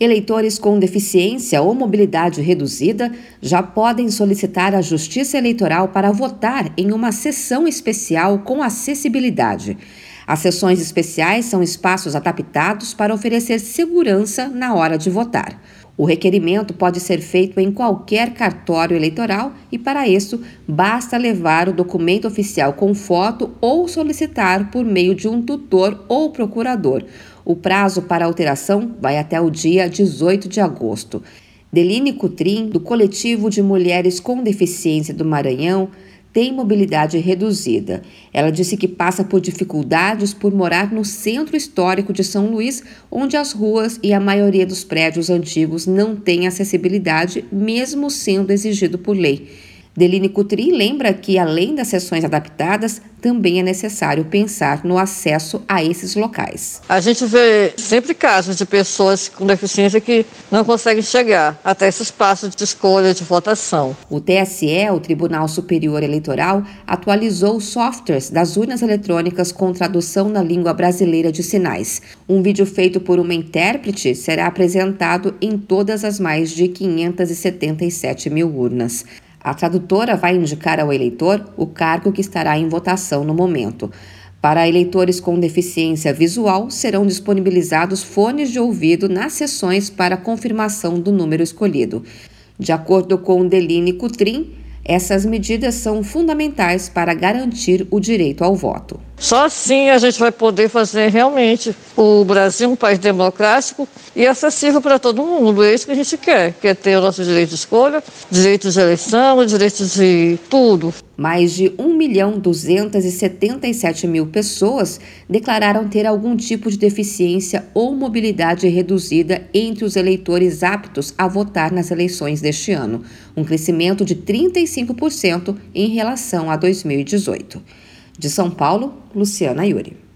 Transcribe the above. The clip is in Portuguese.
Eleitores com deficiência ou mobilidade reduzida já podem solicitar à Justiça Eleitoral para votar em uma sessão especial com acessibilidade. As sessões especiais são espaços adaptados para oferecer segurança na hora de votar. O requerimento pode ser feito em qualquer cartório eleitoral e, para isso, basta levar o documento oficial com foto ou solicitar por meio de um tutor ou procurador. O prazo para alteração vai até o dia 18 de agosto. Deline Cutrim, do Coletivo de Mulheres com Deficiência do Maranhão, tem mobilidade reduzida. Ela disse que passa por dificuldades por morar no centro histórico de São Luís, onde as ruas e a maioria dos prédios antigos não têm acessibilidade, mesmo sendo exigido por lei. Deline Coutry lembra que, além das sessões adaptadas, também é necessário pensar no acesso a esses locais. A gente vê sempre casos de pessoas com deficiência que não conseguem chegar até esse espaço de escolha de votação. O TSE, o Tribunal Superior Eleitoral, atualizou os softwares das urnas eletrônicas com tradução na língua brasileira de sinais. Um vídeo feito por uma intérprete será apresentado em todas as mais de 577 mil urnas. A tradutora vai indicar ao eleitor o cargo que estará em votação no momento. Para eleitores com deficiência visual, serão disponibilizados fones de ouvido nas sessões para confirmação do número escolhido. De acordo com Deline Cutrim, essas medidas são fundamentais para garantir o direito ao voto. Só assim a gente vai poder fazer realmente o Brasil um país democrático e acessível para todo mundo. É isso que a gente quer, quer ter o nosso direito de escolha, direito de eleição, direito de tudo. Mais de 1 milhão 277 mil pessoas declararam ter algum tipo de deficiência ou mobilidade reduzida entre os eleitores aptos a votar nas eleições deste ano, um crescimento de 35% em relação a 2018. De São Paulo, Luciana Yuri.